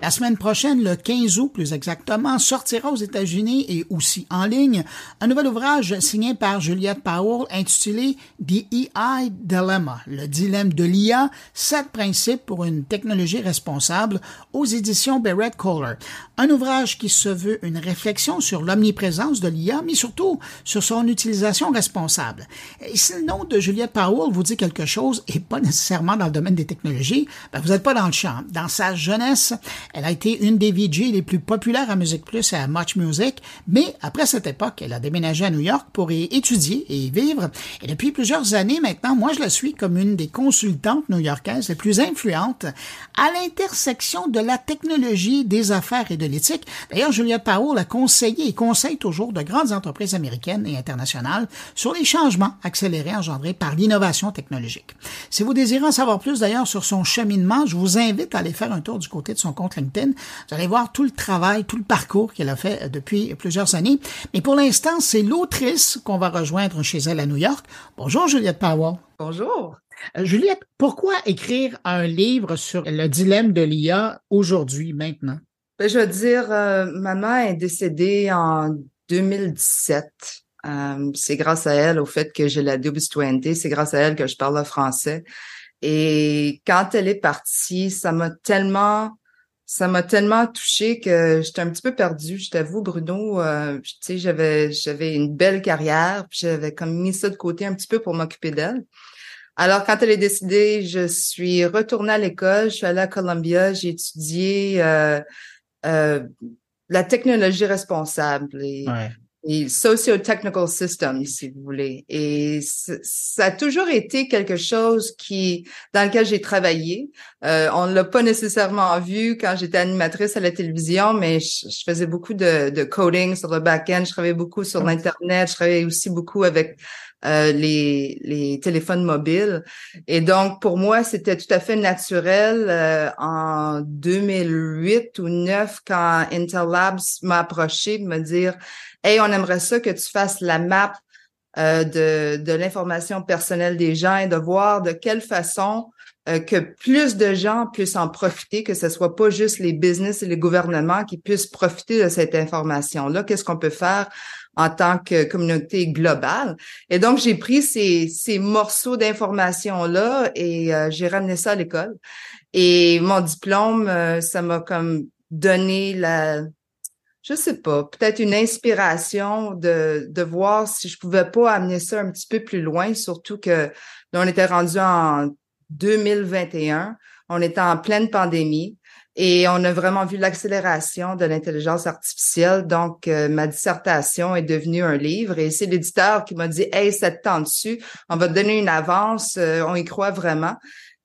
La semaine prochaine, le 15 août plus exactement, sortira aux États-Unis et aussi en ligne un nouvel ouvrage signé par Juliette Powell intitulé The EI Dilemma, le dilemme de l'IA, sept principes pour une technologie responsable aux éditions Barrett Kohler. Un ouvrage qui se veut une réflexion sur l'omniprésence de l'IA, mais surtout sur son utilisation responsable. Et si le nom de Juliette Powell vous dit quelque chose et pas nécessairement dans le domaine des technologies, ben vous n'êtes pas dans le champ. Dans sa jeunesse, elle a été une des VJ les plus populaires à Music Plus et à Much Music, mais après cette époque, elle a déménagé à New York pour y étudier et y vivre. Et depuis plusieurs années maintenant, moi je la suis comme une des consultantes new-yorkaises les plus influentes à l'intersection de la technologie, des affaires et de l'éthique. D'ailleurs, Juliette Powell a conseillé et conseille toujours de grandes entreprises américaines et internationales sur les changements accélérés engendrés par l'innovation technologique. Si vous désirez en savoir plus d'ailleurs sur son cheminement, je vous invite à aller faire un tour du côté de son compte Vous allez voir tout le travail, tout le parcours qu'elle a fait euh, depuis plusieurs années. Mais pour l'instant, c'est l'autrice qu'on va rejoindre chez elle à New York. Bonjour Juliette Powell. Bonjour. Euh, Juliette, pourquoi écrire un livre sur le dilemme de l'IA aujourd'hui, maintenant? Ben, je veux dire, euh, maman est décédée en 2017. c'est grâce à elle, au fait que j'ai la double citoyenneté, c'est grâce à elle que je parle le français. Et quand elle est partie, ça m'a tellement ça m'a tellement touchée que j'étais un petit peu perdue. Je t'avoue, Bruno, euh, tu sais, j'avais j'avais une belle carrière, puis j'avais comme mis ça de côté un petit peu pour m'occuper d'elle. Alors, quand elle est décidée, je suis retournée à l'école, je suis allée à Columbia, j'ai étudié euh, euh, la technologie responsable et et socio-technical system, si vous voulez. Et ça a toujours été quelque chose qui, dans lequel j'ai travaillé. Euh, on ne l'a pas nécessairement vu quand j'étais animatrice à la télévision, mais je, faisais beaucoup de, de, coding sur le back-end. Je travaillais beaucoup sur l'internet. Je travaillais aussi beaucoup avec euh, les, téléphones mobiles. Et donc, pour moi, c'était tout à fait naturel euh, en 2008 ou 2009 quand Intel Labs m'a approché de me dire Hey, on aimerait ça que tu fasses la map euh, de, de l'information personnelle des gens et de voir de quelle façon euh, que plus de gens puissent en profiter, que ce soit pas juste les business et les gouvernements qui puissent profiter de cette information-là. Qu'est-ce qu'on peut faire en tant que communauté globale? Et donc, j'ai pris ces, ces morceaux d'informations-là et euh, j'ai ramené ça à l'école. Et mon diplôme, ça m'a comme donné la, je sais pas, peut-être une inspiration de, de voir si je pouvais pas amener ça un petit peu plus loin, surtout que là, on était rendu en 2021, on était en pleine pandémie et on a vraiment vu l'accélération de l'intelligence artificielle. Donc, euh, ma dissertation est devenue un livre et c'est l'éditeur qui m'a dit, Hey, ça te tente dessus, on va te donner une avance, euh, on y croit vraiment.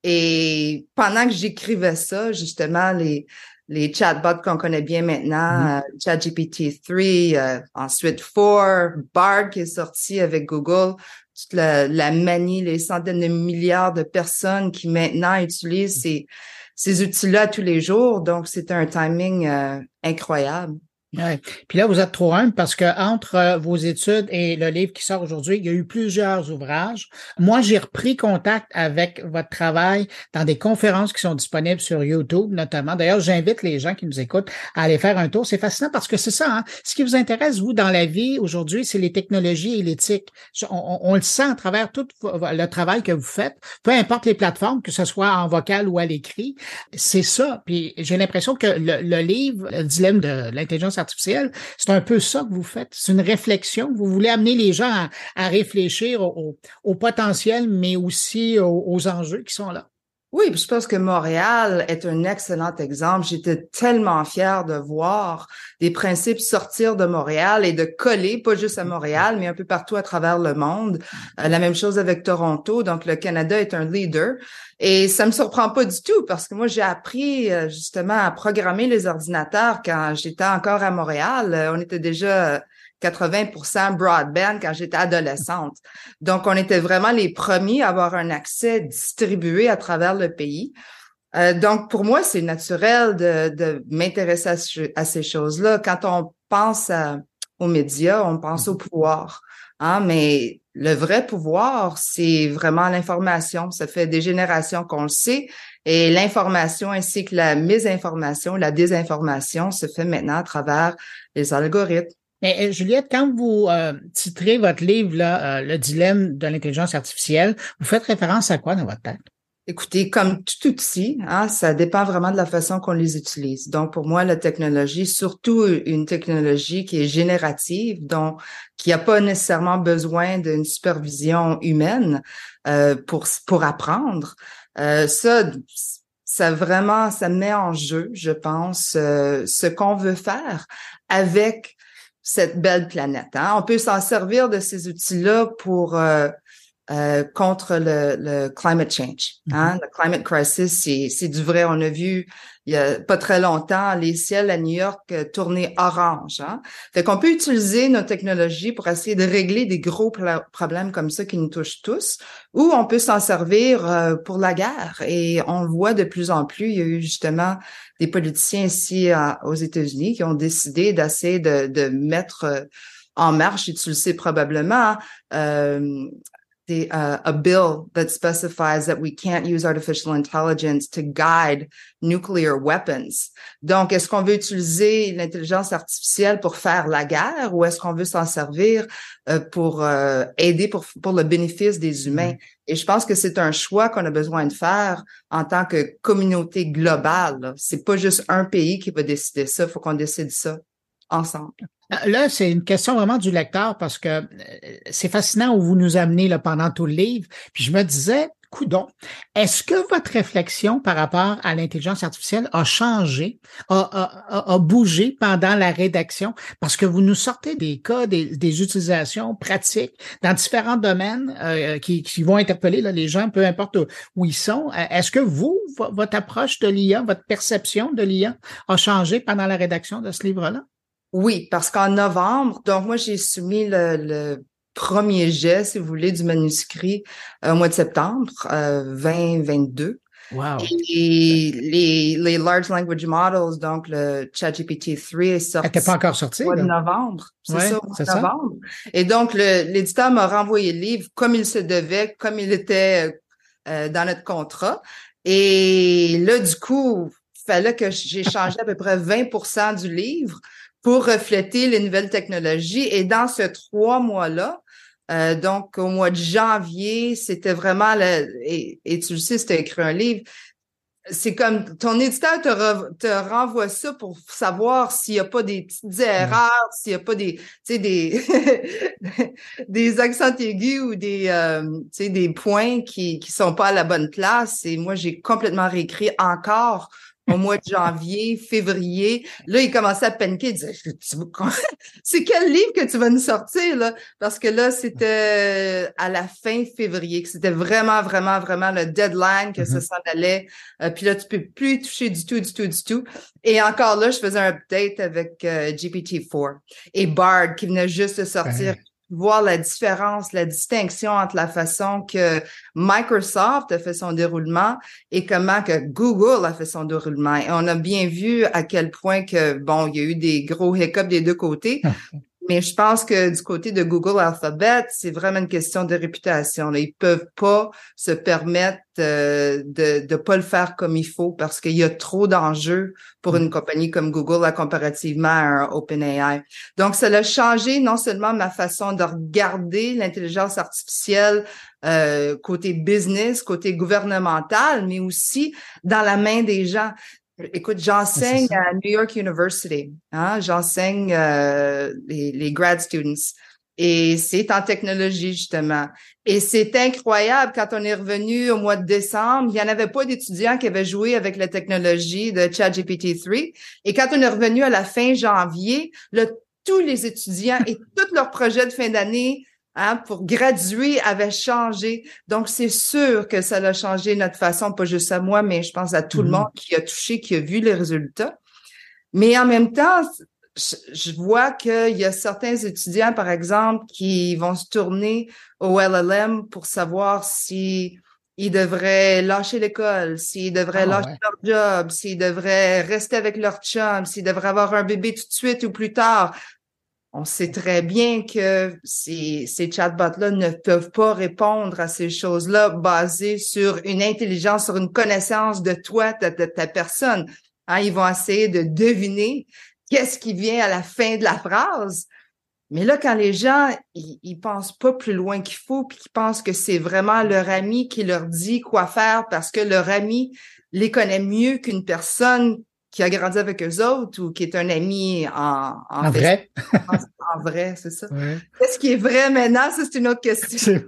Et pendant que j'écrivais ça, justement, les, les chatbots qu'on connaît bien maintenant, mm-hmm. euh, ChatGPT 3, euh, ensuite 4, Bard qui est sorti avec Google, toute la, la, manie, les centaines de milliards de personnes qui maintenant utilisent ces, ces outils-là tous les jours. Donc, c'est un timing euh, incroyable. Ouais. Puis là, vous êtes trop humble parce que entre euh, vos études et le livre qui sort aujourd'hui, il y a eu plusieurs ouvrages. Moi, j'ai repris contact avec votre travail dans des conférences qui sont disponibles sur YouTube, notamment. D'ailleurs, j'invite les gens qui nous écoutent à aller faire un tour. C'est fascinant parce que c'est ça. Hein? Ce qui vous intéresse, vous, dans la vie aujourd'hui, c'est les technologies et l'éthique. On, le sent à travers tout le travail que vous faites, peu importe les plateformes, que ce soit en vocal ou à l'écrit. C'est ça. Puis j'ai l'impression que le, le livre, le dilemme de l'intelligence artificielle. C'est un peu ça que vous faites. C'est une réflexion. Vous voulez amener les gens à, réfléchir au, potentiel, mais aussi aux enjeux qui sont là. Oui, je pense que Montréal est un excellent exemple. J'étais tellement fière de voir des principes sortir de Montréal et de coller, pas juste à Montréal, mais un peu partout à travers le monde. Euh, la même chose avec Toronto. Donc, le Canada est un leader. Et ça me surprend pas du tout parce que moi, j'ai appris euh, justement à programmer les ordinateurs quand j'étais encore à Montréal. Euh, on était déjà 80% broadband quand j'étais adolescente. Donc, on était vraiment les premiers à avoir un accès distribué à travers le pays. Euh, donc, pour moi, c'est naturel de, de m'intéresser à, ces choses-là. Quand on pense aux médias, on pense au pouvoir. Hein, mais le vrai pouvoir, c'est vraiment l'information. Ça fait des générations qu'on le sait Et l'information ainsi que la mésinformation, la désinformation se fait maintenant à travers les algorithmes. Mais Juliette, quand vous euh, titrez votre livre là, euh, Le dilemme de l'intelligence artificielle, vous faites référence à quoi dans votre tête? Écoutez, comme tout outil, hein, ça dépend vraiment de la façon qu'on les utilise. Donc, pour moi, la technologie, surtout une technologie qui est générative, donc qui n'a pas nécessairement besoin d'une supervision humaine euh, pour pour apprendre, euh, ça, ça vraiment, ça met en jeu, je pense, euh, ce qu'on veut faire avec cette belle planète. Hein? On peut s'en servir de ces outils-là pour euh, euh, contre le, le, climate change. Hein? Mm-hmm. Le climate crisis, c'est du vrai. On a vu il y a pas très longtemps les ciels à New York euh, tourner orange. Hein? Fait qu'on peut utiliser nos technologies pour essayer de régler des gros problèmes comme ça qui nous touchent tous, ou on peut s'en servir euh, pour la guerre. Et on le voit de plus en plus. Il y a eu justement des politiciens ici aux États-Unis qui ont décidé d'essayer de, de mettre en marche, et tu le sais probablement, euh, the uh, a bill that specifies that we can't use artificial intelligence to guide nuclear weapons. Donc, est-ce qu'on veut utiliser l'intelligence artificielle pour faire la guerre ou est-ce qu'on veut s'en servir euh, pour euh, aider pour, pour le bénéfice des humains? Mm-hmm. Et je pense que c'est un choix qu'on a besoin de faire en tant que communauté globale. C'est pas juste un pays qui va décider ça. Il faut qu'on décide ça ensemble. Là, c'est une question vraiment du lecteur parce que euh, c'est fascinant où vous nous amenez là, pendant tout le livre. Puis je me disais, coudon, est-ce que votre réflexion par rapport à l'intelligence artificielle a changé, a, bougé pendant la rédaction? Parce que vous nous sortez des cas, des, utilisations pratiques dans différents domaines euh, qui, qui, vont interpeller là, les gens, peu importe où ils sont. Est-ce que vous, votre approche de l'IA, votre perception de l'IA a changé pendant la rédaction de ce livre-là? Oui, parce qu'en novembre, donc moi j'ai soumis le, premier jet, si vous voulez, du manuscrit euh, au mois de septembre euh, 2022. Wow. Et les, les large language models, donc le ChatGPT 3 est sorti. n'était pas encore sorti. Au mois de novembre. C'est ça, au mois de novembre. Et donc, l'éditeur m'a renvoyé le livre comme il se devait, comme il était euh, dans notre contrat. Et là, du coup, il fallait que j'ai changé à peu près 20% du livre pour refléter les nouvelles technologies. Et dans ce trois mois-là, euh, donc au mois de janvier, c'était vraiment le, et, tu le sais, c'était écrit un livre. C'est comme ton éditeur te, te renvoie ça pour savoir s'il n'y a pas des petites erreurs, s'il n'y a pas des, tu sais, des, des accents aigus ou des, euh, tu sais, des points qui qui sont pas à la bonne place. Et moi, j'ai complètement réécrit encore au mois de janvier, février. Là, il commençait à paniquer. Il disait, c'est quel livre que tu vas nous sortir, là? Parce que là, c'était à la fin février, que c'était vraiment, vraiment, vraiment le deadline que ça mm-hmm. s'en allait. Euh, puis là, tu peux plus toucher du tout, du tout, du tout. Et encore là, je faisais un update avec euh, GPT-4 et Bard qui venait juste de sortir voir la différence, la distinction entre la façon que Microsoft a fait son déroulement et comment que Google a fait son déroulement. Et on a bien vu à quel point que, bon, il y a eu des gros hiccups des deux côtés, Mais je pense que du côté de Google Alphabet, c'est vraiment une question de réputation. Là. Ils peuvent pas se permettre euh, de ne pas le faire comme il faut parce qu'il y a trop d'enjeux pour une compagnie comme Google là, comparativement à un OpenAI. Donc, ça a changé non seulement ma façon de regarder l'intelligence artificielle euh, côté business, côté gouvernemental, mais aussi dans la main des gens. Écoute, j'enseigne à New York University. Hein? J'enseigne euh, les, les grad students. Et c'est en technologie, justement. Et c'est incroyable, quand on est revenu au mois de décembre, il n'y en avait pas d'étudiants qui avaient joué avec la technologie de ChatGPT 3. Et quand on est revenu à la fin janvier, là, tous les étudiants et tous leurs projets de fin d'année Hein, pour graduer avait changé. Donc, c'est sûr que ça a changé notre façon, pas juste à moi, mais je pense à tout le mm-hmm. monde qui a touché, qui a vu les résultats. Mais en même temps, je vois qu'il y a certains étudiants, par exemple, qui vont se tourner au LLM pour savoir si ils devraient lâcher l'école, s'ils devraient ah, lâcher leur job, s'ils devraient rester avec leur chum, s'ils devraient avoir un bébé tout de suite ou plus tard. On sait très bien que ces, chatbots-là ne peuvent pas répondre à ces choses-là basées sur une intelligence, sur une connaissance de toi, de, ta personne. Hein, ils vont essayer de deviner qu'est-ce qui vient à la fin de la phrase. Mais là, quand les gens, ils, ils pensent pas plus loin qu'il faut, puis qu'ils pensent que c'est vraiment leur ami qui leur dit quoi faire parce que leur ami les connaît mieux qu'une personne qui a grandi avec eux autres ou qui est un ami en, en, vrai? en, vrai, c'est ça. Qu'est-ce qui est vrai maintenant? Ça, c'est une autre question.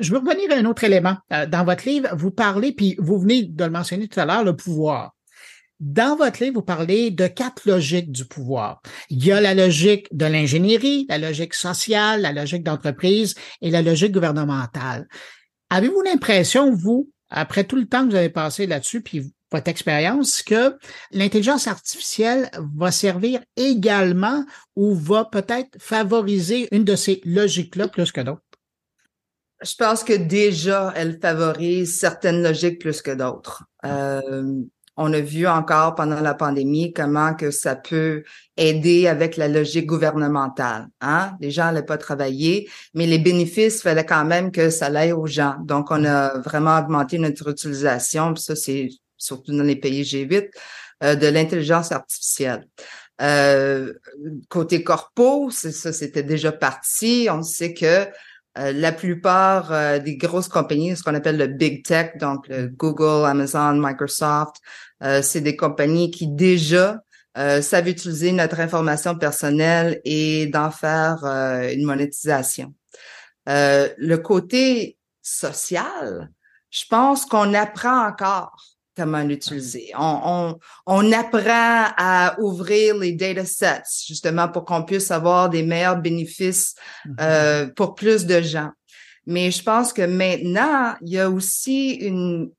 Je veux revenir à un autre élément. Euh, dans votre livre, vous parlez, puis vous venez de le mentionner tout à l'heure, le pouvoir. Dans votre livre, vous parlez de quatre logiques du pouvoir. Il y a la logique de l'ingénierie, la logique sociale, la logique d'entreprise et la logique gouvernementale. Avez-vous l'impression, vous, après tout le temps que vous avez passé là-dessus, puis votre expérience que l'intelligence artificielle va servir également ou va peut-être favoriser une de ces logiques-là plus que d'autres? Je pense que déjà, elle favorise certaines logiques plus que d'autres. Euh, on a vu encore pendant la pandémie comment que ça peut aider avec la logique gouvernementale. Hein? Les gens n'allaient pas travailler, mais les bénéfices, fallait quand même que ça aille aux gens. Donc, on a vraiment augmenté notre utilisation. ça, c'est surtout dans les pays G8, euh, de l'intelligence artificielle. Euh, côté corpo, ça, c'était déjà parti. On sait que euh, la plupart euh, des grosses compagnies, ce qu'on appelle le big tech, donc le Google, Amazon, Microsoft, c'est des compagnies qui déjà savent utiliser notre information personnelle et d'en faire une monétisation. le côté social, je pense qu'on apprend encore comment l'utiliser. On, on, on, apprend à ouvrir les data sets justement pour qu'on puisse avoir des meilleurs bénéfices mm-hmm. euh, pour plus de gens. Mais je pense que maintenant, il y a aussi une,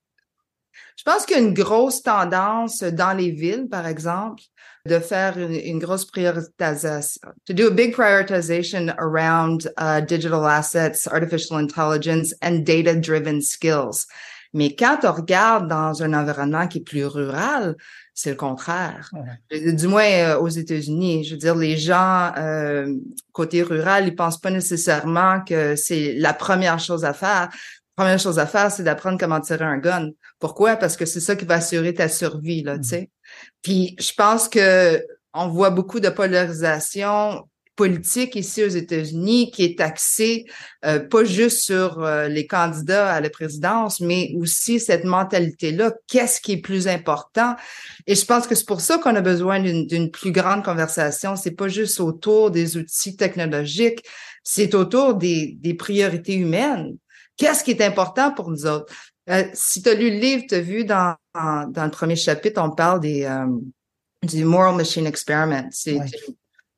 je pense qu'il y a une grosse tendance dans les villes, par exemple, de faire une, une grosse priorisation, to do a big prioritization around uh, digital assets, artificial intelligence, and data-driven skills. Mais quand on regarde dans un environnement qui est plus rural, c'est le contraire. Du moins euh, aux États-Unis, je veux dire, les gens euh, côté rural, ils pensent pas nécessairement que c'est la première chose à faire. La première chose à faire, c'est d'apprendre comment tirer un gun. Pourquoi? Parce que c'est ça qui va assurer ta survie, là, tu mmh. sais. Puis je pense que on voit beaucoup de polarisation politique ici aux États-Unis qui est axée euh, pas juste sur euh, les candidats à la présidence, mais aussi cette mentalité-là, qu'est-ce qui est plus important? Et je pense que c'est pour ça qu'on a besoin d'une plus grande conversation. C'est pas juste autour des outils technologiques, c'est autour des, des priorités humaines. Qu'est-ce qui est important pour nous autres? Euh, si tu as lu le livre, tu as vu dans, dans, le premier chapitre, on parle des du Moral Machine Experiment. C'est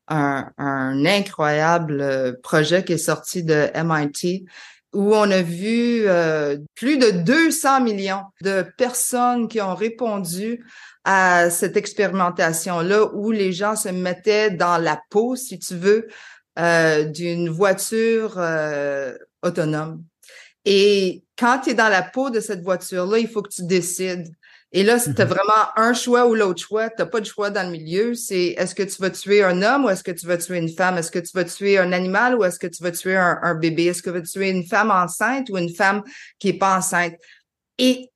un, incroyable euh, projet qui est sorti de MIT où on a vu euh, plus de 200 millions de personnes qui ont répondu à cette expérimentation-là où les gens se mettaient dans la peau, si tu veux, euh, d'une voiture autonome. Et quand tu es dans la peau de cette voiture-là, il faut que tu décides et là, as mhm. vraiment un choix ou l'autre choix, tu pas de choix dans le milieu. C'est est-ce que tu vas tuer un homme ou est-ce que tu vas tuer une femme? Est-ce que tu vas tuer un animal ou est-ce que tu vas tuer un, bébé? Est-ce que tu vas tuer une femme enceinte ou une femme qui est pas enceinte? Et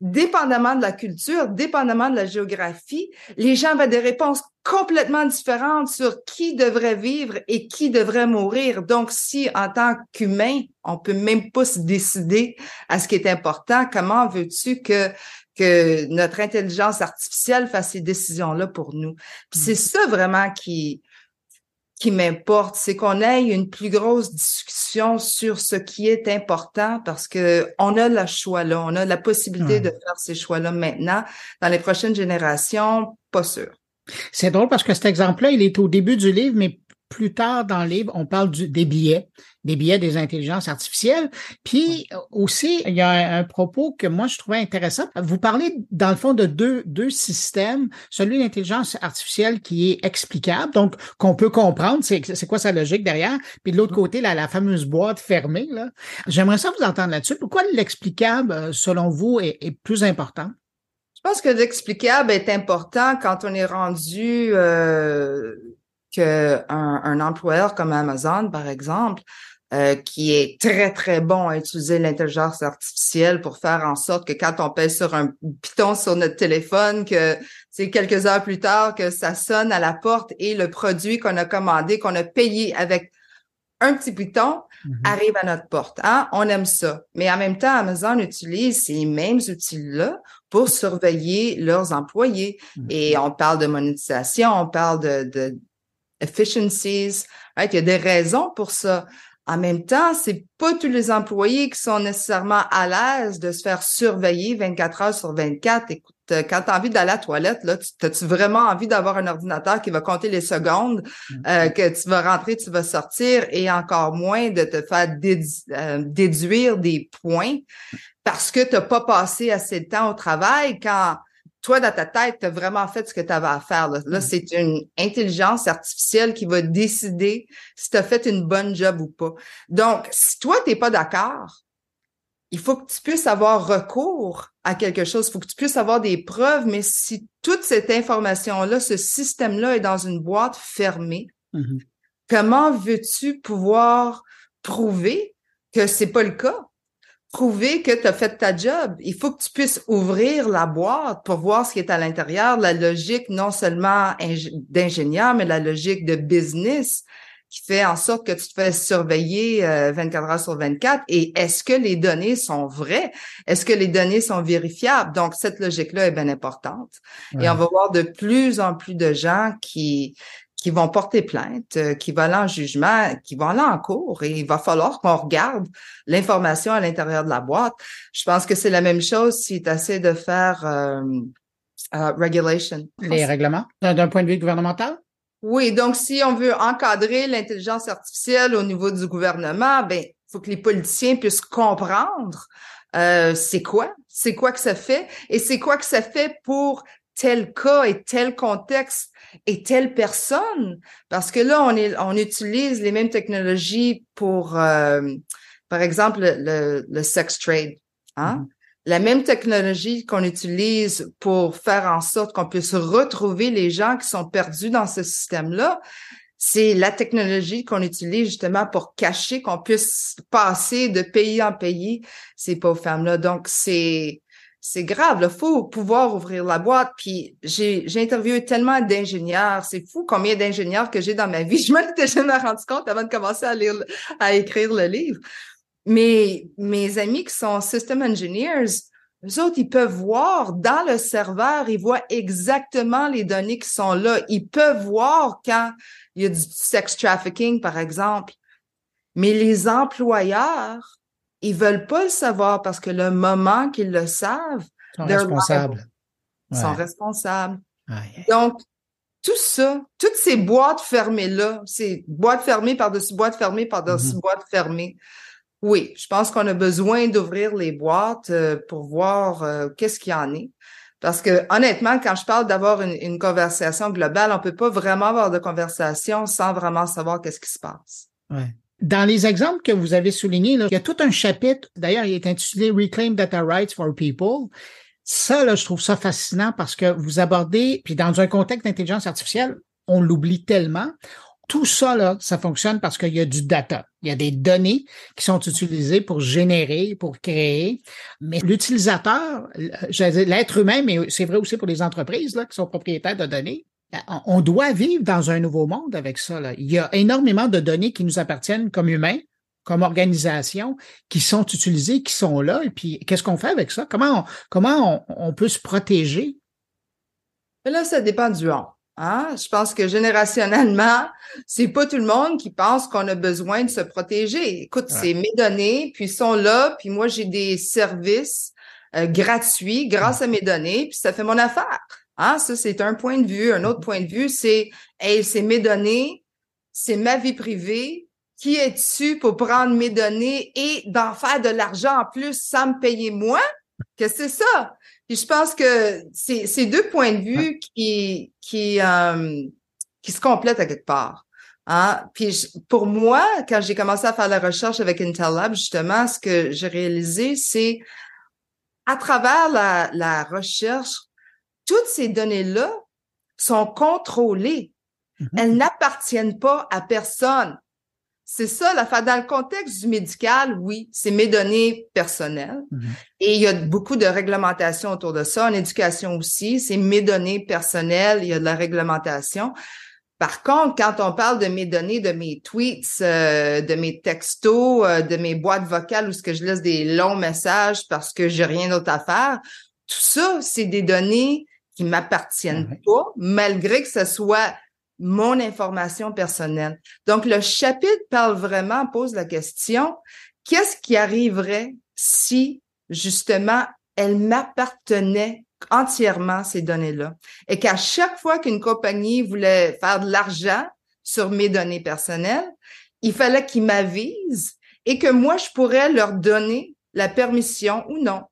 dépendamment de la culture, dépendamment de la géographie, les gens avaient des réponses complètement différentes sur qui devrait vivre et qui devrait mourir. Donc, si en tant qu'humain, on peut même pas se décider à ce qui est important, comment veux-tu que que notre intelligence artificielle fasse ces décisions-là pour nous. c'est mm. ça vraiment qui qui m'importe, c'est qu'on ait une plus grosse discussion sur ce qui est important parce que on a le choix là, on a la possibilité de faire ces choix-là maintenant. Dans les prochaines générations, pas sûr. C'est drôle parce que cet exemple-là, il est au début du livre, mais plus tard dans le livre, on parle du, des billets, des billets des intelligences artificielles. Puis aussi, il y a un, propos que moi je trouvais intéressant. Vous parlez dans le fond de deux, deux systèmes. Celui d'intelligence artificielle qui est explicable, donc qu'on peut comprendre, c'est, c'est quoi sa logique derrière. Puis de l'autre côté, la, la fameuse boîte fermée. J'aimerais ça vous entendre là-dessus. Pourquoi l'explicable, euh, selon vous, est, est plus important? Je pense que l'explicable est important quand on est rendu euh, qu'un un employeur comme Amazon, par exemple, euh, qui est très, très bon à utiliser l'intelligence artificielle pour faire en sorte que quand on pèse sur un piton sur notre téléphone, que c'est quelques heures plus tard que ça sonne à la porte et le produit qu'on a commandé, qu'on a payé avec un petit piton, mm-hmm. arrive à notre porte. Hein? On aime ça. Mais en même temps, Amazon utilise ces mêmes outils-là pour surveiller leurs employés. Mm-hmm. Et on parle de monétisation, on parle de, de efficiencies. Il y a des raisons pour ça. En même temps, c'est pas tous les employés qui sont nécessairement à l'aise de se faire surveiller 24 heures sur 24. Écoute, euh, quand tu as envie d'aller à la toilette, là, as-tu vraiment envie d'avoir un ordinateur qui va compter les secondes mm. euh, que tu vas rentrer, tu vas sortir et encore moins de te faire euh, déduire des points parce que tu n'as pas passé assez de temps au travail quand toi, dans ta tête, tu as vraiment fait ce que tu avais à faire. Là, mm. c'est une intelligence artificielle qui va décider si tu as fait une bonne job ou pas. Donc, si toi, tu n'es pas d'accord, il faut que tu puisses avoir recours à quelque chose, il faut que tu puisses avoir des preuves, mais si toute cette information-là, ce système-là est dans une boîte fermée, mm-hmm. comment veux-tu pouvoir prouver que c'est pas le cas? Prouver que tu as fait ta job. Il faut que tu puisses ouvrir la boîte pour voir ce qui est à l'intérieur, la logique non seulement d'ingénieur, mais la logique de business qui fait en sorte que tu te fais surveiller 24 euh, heures sur 24 et est-ce que les données sont vraies? Est-ce que les données sont vérifiables? Donc, cette logique-là est bien importante. Et on va voir de plus en plus de gens qui, qui vont porter plainte, euh, qui vont aller en jugement, qui vont aller en cours et il va falloir qu'on regarde l'information à l'intérieur de la boîte. Je pense que c'est la même chose si tu essaies de faire euh, euh, regulation. Les règlements d'un point de vue gouvernemental? Oui, donc si on veut encadrer l'intelligence artificielle au niveau du gouvernement, ben il faut que les politiciens puissent comprendre c'est quoi, c'est quoi que ça fait et c'est quoi que ça fait pour tel cas et tel contexte et telle personne, parce que là, on, est, on utilise les mêmes technologies pour, euh, par exemple, le, le, sex trade. Hein? Mm-hmm. La même technologie qu'on utilise pour faire en sorte qu'on puisse retrouver les gens qui sont perdus dans ce système-là, c'est la technologie qu'on utilise justement pour cacher qu'on puisse passer de pays en pays ces pauvres femmes-là. Donc, c'est c'est grave. Il faut pouvoir ouvrir la boîte. Puis j'ai, interviewé tellement d'ingénieurs. C'est fou combien d'ingénieurs que j'ai dans ma vie. Je m'en étais jamais rendu compte avant de commencer à lire, à écrire le livre. Mais mes amis qui sont system engineers, eux autres, ils peuvent voir dans le serveur, ils voient exactement les données qui sont là. Ils peuvent voir quand il y a du sex trafficking, par exemple. Mais les employeurs, ils veulent pas le savoir parce que le moment qu'ils le savent, ils sont responsables. Ils sont responsables. Donc, tout ça, toutes ces boîtes fermées-là, ces boîtes fermées par-dessus boîtes fermées par-dessus mm-hmm. boîtes fermées, oui, je pense qu'on a besoin d'ouvrir les boîtes euh, pour voir euh, qu'est-ce qu'il y en est. Parce que honnêtement, quand je parle d'avoir une, une, conversation globale, on peut pas vraiment avoir de conversation sans vraiment savoir qu'est-ce qui se passe. Ouais. Dans les exemples que vous avez soulignés, il y a tout un chapitre, d'ailleurs, il est intitulé Reclaim Data Rights for People. Ça, là, je trouve ça fascinant parce que vous abordez, puis dans un contexte d'intelligence artificielle, on l'oublie tellement. Tout ça, là, ça fonctionne parce qu'il y a du data. Il y a des données qui sont utilisées pour générer, pour créer. Mais l'utilisateur, l'être humain, mais c'est vrai aussi pour les entreprises là, qui sont propriétaires de données, on doit vivre dans un nouveau monde avec ça. Là. Il y a énormément de données qui nous appartiennent comme humains, comme organisation, qui sont utilisées, qui sont là. Et puis, qu'est-ce qu'on fait avec ça? Comment on, comment on, peut se protéger? là, ça dépend du on. Hein? Je pense que générationnellement, c'est pas tout le monde qui pense qu'on a besoin de se protéger. Écoute, c'est mes données, puis sont là, puis moi, j'ai des services euh, gratuits grâce à mes données, puis ça fait mon affaire. Ah, ça, c'est un point de vue. Un autre point de vue, c'est, hey, c'est mes données, c'est ma vie privée. Qui es-tu pour prendre mes données et d'en faire de l'argent en plus sans me payer moi? Que c'est ça? Puis je pense que c'est, c'est deux points de vue qui, qui, euh, qui se complètent à quelque part. Hein? Puis pour moi, quand j'ai commencé à faire la recherche avec Intel Lab, justement, ce que j'ai réalisé, c'est à travers la, la recherche, toutes ces données-là sont contrôlées. Mhm. Elles n'appartiennent pas à personne. C'est ça, la Dans le contexte du médical, oui, c'est mes données personnelles. Mhm. Et il y a beaucoup de réglementation autour de ça. En éducation aussi, c'est mes données personnelles. Il y a de la réglementation. Par contre, quand on parle de mes données, de mes tweets, euh, de mes textos, euh, de mes boîtes vocales où ce que je laisse des longs messages parce que j'ai rien d'autre à faire, tout ça, c'est des données qui m'appartiennent pas, malgré que ce soit mon information personnelle. Donc, le chapitre parle vraiment, pose la question, qu'est-ce qui arriverait si, justement, elle m'appartenait entièrement ces données-là? Et qu'à chaque fois qu'une compagnie voulait faire de l'argent sur mes données personnelles, il fallait qu'ils m'avisent et que moi, je pourrais leur donner la permission ou non.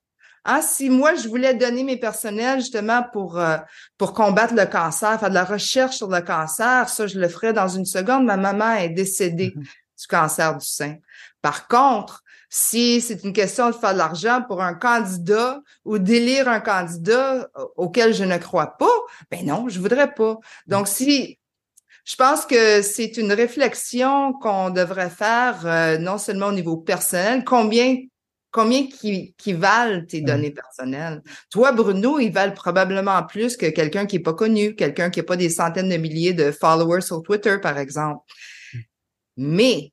Ah, si moi, je voulais donner mes personnels justement pour, euh, pour combattre le cancer, faire de la recherche sur le cancer, ça, je le ferais dans une seconde. Ma maman est décédée mm-hmm. du cancer du sein. Par contre, si c'est une question de faire de l'argent pour un candidat ou d'élire un candidat auquel je ne crois pas, ben non, je voudrais pas. Donc, si je pense que c'est une réflexion qu'on devrait faire euh, non seulement au niveau personnel, combien combien qui, qui valent tes données personnelles? Toi, Bruno, ils valent probablement plus que quelqu'un qui est pas connu, quelqu'un qui a pas des centaines de milliers de followers sur Twitter, par exemple. Mais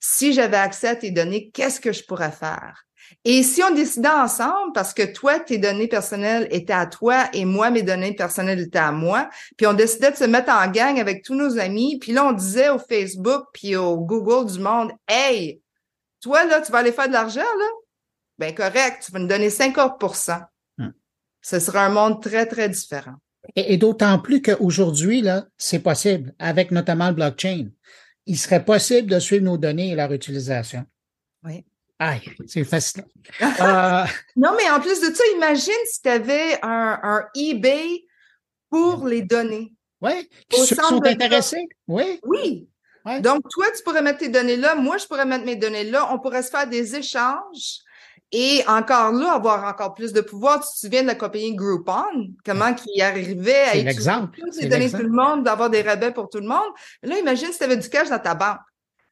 si j'avais accès à tes données, qu'est-ce que je pourrais faire? Et si on décidait ensemble, parce que toi, tes données personnelles étaient à toi et moi, mes données personnelles étaient à moi, puis on décidait de se mettre en gang avec tous nos amis, puis là, on disait au Facebook puis au Google du monde, hey, toi, là, tu vas aller faire de l'argent, là? Ben, correct, tu vas nous donner 50% hmm. Ce sera un monde très, très différent. Et, et d'autant plus qu'aujourd'hui, là, c'est possible, avec notamment le blockchain il serait possible de suivre nos données et leur utilisation. Oui. Aïe, c'est facile. Euh, non, mais en plus de ça, imagine si tu avais un, eBay pour les données. Oui, qui sont intéressés. Oui. Oui. Donc, toi, tu pourrais mettre tes données là, moi, je pourrais mettre mes données là, on pourrait se faire des échanges et encore là, avoir encore plus de pouvoir. Tu te souviens de la compagnie Groupon, comment qui arrivait à l'exemple. les données tout le monde, d'avoir des rabais pour tout le monde. Là, imagine si tu avais du cash dans ta banque.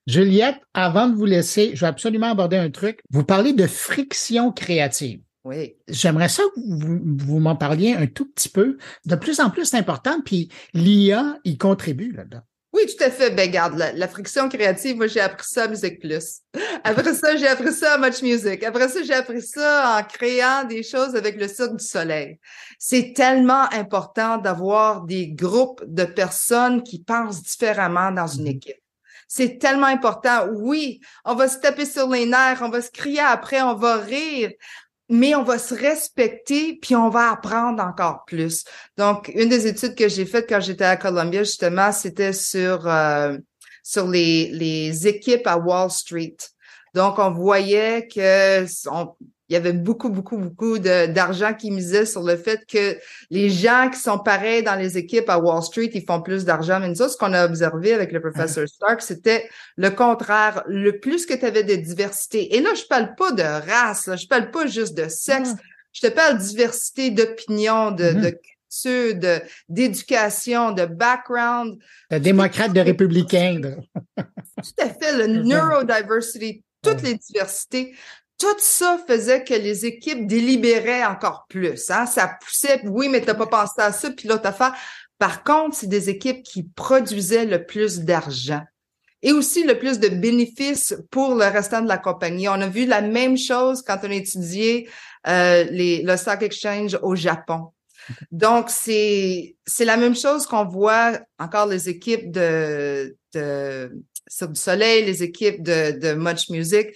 Juliette, avant de vous laisser, je vais absolument aborder un truc. Vous parlez de friction créative. Oui. J'aimerais ça que vous, vous m'en parliez un tout petit peu. De plus en plus, important, puis l'IA y contribue là-dedans. Oui, tout à fait. Ben, garde, la, friction créative, moi, j'ai appris ça à Music Plus. Après ça, j'ai appris ça à Much Music. Après ça, j'ai appris ça en créant des choses avec le Cirque du Soleil. C'est tellement important d'avoir des groupes de personnes qui pensent différemment dans une mm-hmm. équipe. C'est tellement important. Oui, on va se taper sur les nerfs, on va se crier après, on va rire, mais on va se respecter puis on va apprendre encore plus. Donc, une des études que j'ai faites quand j'étais à Columbia, justement, c'était sur euh, sur les, les équipes à Wall Street. Donc, on voyait que on, il y avait beaucoup, beaucoup, beaucoup d'argent qui misait sur le fait que les gens qui sont pareils dans les équipes à Wall Street, ils font plus d'argent. Mais nous ce qu'on a observé avec le professeur Stark, c'était le contraire. Le plus que tu avais de diversité, et là, je parle pas de race, là, je parle pas juste de sexe, je te parle de diversité d'opinion, de, mm-hmm. de culture, d'éducation, de, background. De démocrate, de républicain. Tout à fait, le neurodiversity, toutes les diversités tout ça faisait que les équipes délibéraient encore plus. Hein? Ça poussait, oui, mais tu n'as pas pensé à ça, puis l'autre affaire. Par contre, c'est des équipes qui produisaient le plus d'argent et aussi le plus de bénéfices pour le restant de la compagnie. On a vu la même chose quand on a étudié euh, le stock exchange au Japon. Donc, c'est, c'est la même chose qu'on voit encore les équipes de, de Soleil, les équipes de, de Much Music.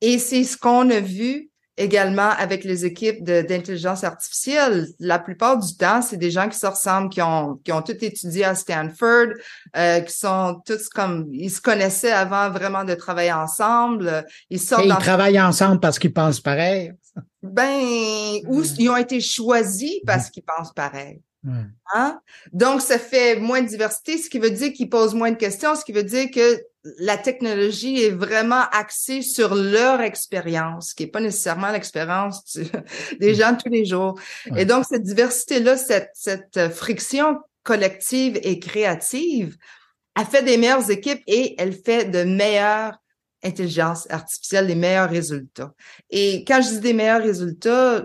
Et c'est ce qu'on a vu également avec les équipes d'intelligence artificielle. La plupart du temps, c'est des gens qui se ressemblent, qui ont, qui ont tout étudié à Stanford, euh, qui sont tous comme, ils se connaissaient avant vraiment de travailler ensemble. Ils sortent Et ils travaillent ensemble parce qu'ils pensent pareil. Ben, ou ils ont été choisis parce qu'ils pensent pareil. Hein? Donc, ça fait moins de diversité, ce qui veut dire qu'ils posent moins de questions, ce qui veut dire que la technologie est vraiment axée sur leur expérience, qui n'est pas nécessairement l'expérience des mm. gens tous les jours. Et donc, cette diversité-là, cette, cette friction collective et créative, elle fait des meilleures équipes et elle fait de meilleures intelligence artificielle, les meilleurs résultats. Et quand je dis des meilleurs résultats,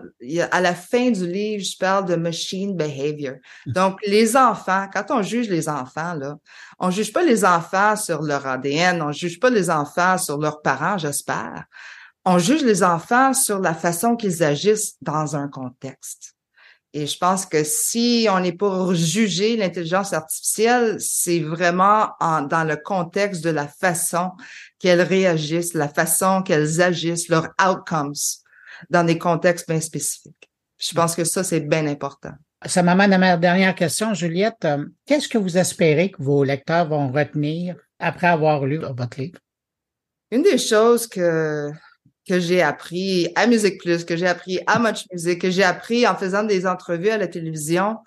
à la fin du livre, je parle de machine behavior. Mmh. Donc, les enfants, quand on juge les enfants, là, on juge pas les enfants sur leur ADN, on juge pas les enfants sur leurs parents, j'espère. On juge les enfants sur la façon qu'ils agissent dans un contexte. Et je pense que si on est pour juger l'intelligence artificielle, c'est vraiment dans le contexte de la façon qu'elles réagissent, la façon qu'elles agissent, leurs outcomes dans des contextes bien spécifiques. Je pense que ça, c'est bien important. Ça m'amène à ma dernière question, Juliette. Euh, qu'est-ce que vous espérez que vos lecteurs vont retenir après avoir lu votre livre? Une des choses que que j'ai appris à Musique Plus, que j'ai appris à Much Music, que j'ai appris en faisant des entrevues à la télévision,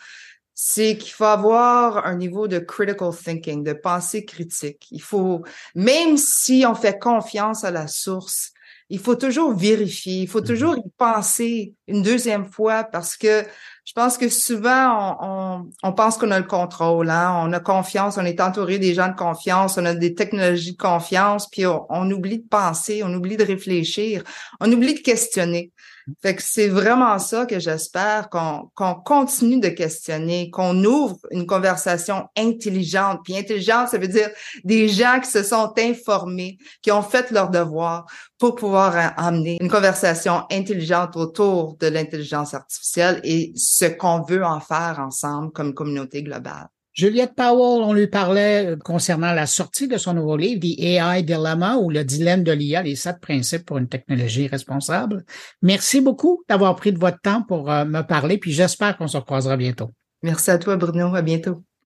c'est qu'il faut avoir un niveau de critical thinking, de pensée critique. Il faut, même si on fait confiance à la source, il faut toujours vérifier, il faut mm-hmm. toujours y penser une deuxième fois parce que je pense que souvent, on, on, pense qu'on a le contrôle, hein? on a confiance, on est entouré des gens de confiance, on a des technologies de confiance, puis on, on oublie de penser, on oublie de réfléchir, on oublie de questionner. C'est vraiment ça que j'espère qu'on continue de questionner, qu'on ouvre une conversation intelligente. Puis intelligente, ça veut dire des gens qui se sont informés, qui ont fait leur devoir pour pouvoir amener une conversation intelligente autour de l'intelligence artificielle et ce qu'on veut en faire ensemble comme communauté globale. Juliette Powell, on lui parlait euh, concernant la sortie de son nouveau livre, The AI Dilemma ou le dilemme de l'IA, les sept principes pour une technologie responsable. Merci beaucoup d'avoir pris de votre temps pour euh, me parler, puis j'espère qu'on se croisera bientôt. Merci à toi, Bruno. À bientôt.